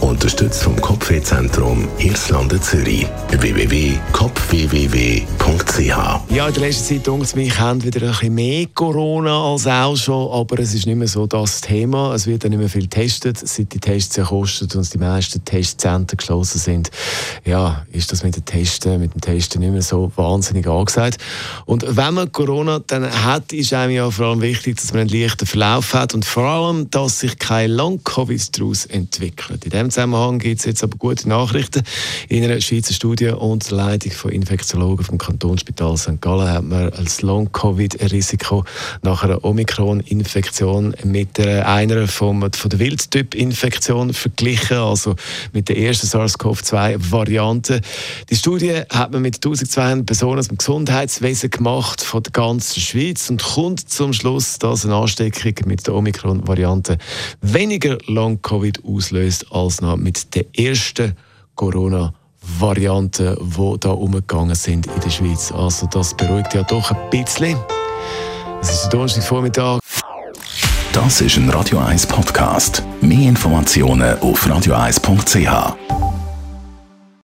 Unterstützt vom Kopfwehzentrum Irlande Zürich. www.kopfwww.ch Ja, in der letzten Zeit denkt es mich, haben wieder ein bisschen mehr Corona als auch schon, aber es ist nicht mehr so das Thema. Es wird ja nicht mehr viel getestet, seit die Tests ja kosten und die meisten Testzentren geschlossen sind. Ja, ist das mit den Testen, mit dem Testen nicht mehr so wahnsinnig angesagt. Und wenn man Corona dann hat, ist einem ja vor allem wichtig, dass man einen leichten Verlauf hat und vor allem, dass sich kein Long-Covid daraus entwickelt. In dem Zusammenhang gibt es jetzt aber gute Nachrichten. In einer Schweizer Studie unter Leitung von Infektiologen vom Kantonsspital St. Gallen hat man als Long-Covid-Risiko nach einer Omikron-Infektion mit einer vom, von der Wildtyp-Infektion verglichen, also mit der ersten SARS-CoV-2-Variante. Die Studie hat man mit 1200 Personen aus dem Gesundheitswesen gemacht von der ganzen Schweiz und kommt zum Schluss, dass eine Ansteckung mit der Omikron-Variante weniger Long-Covid auslöst als noch mit der ersten Corona-Variante, die da umgegangen sind in der Schweiz. Also das beruhigt ja doch ein bisschen. Es ist Donnerstagvormittag. Das ist ein Radio 1 Podcast. Mehr Informationen auf radio1.ch.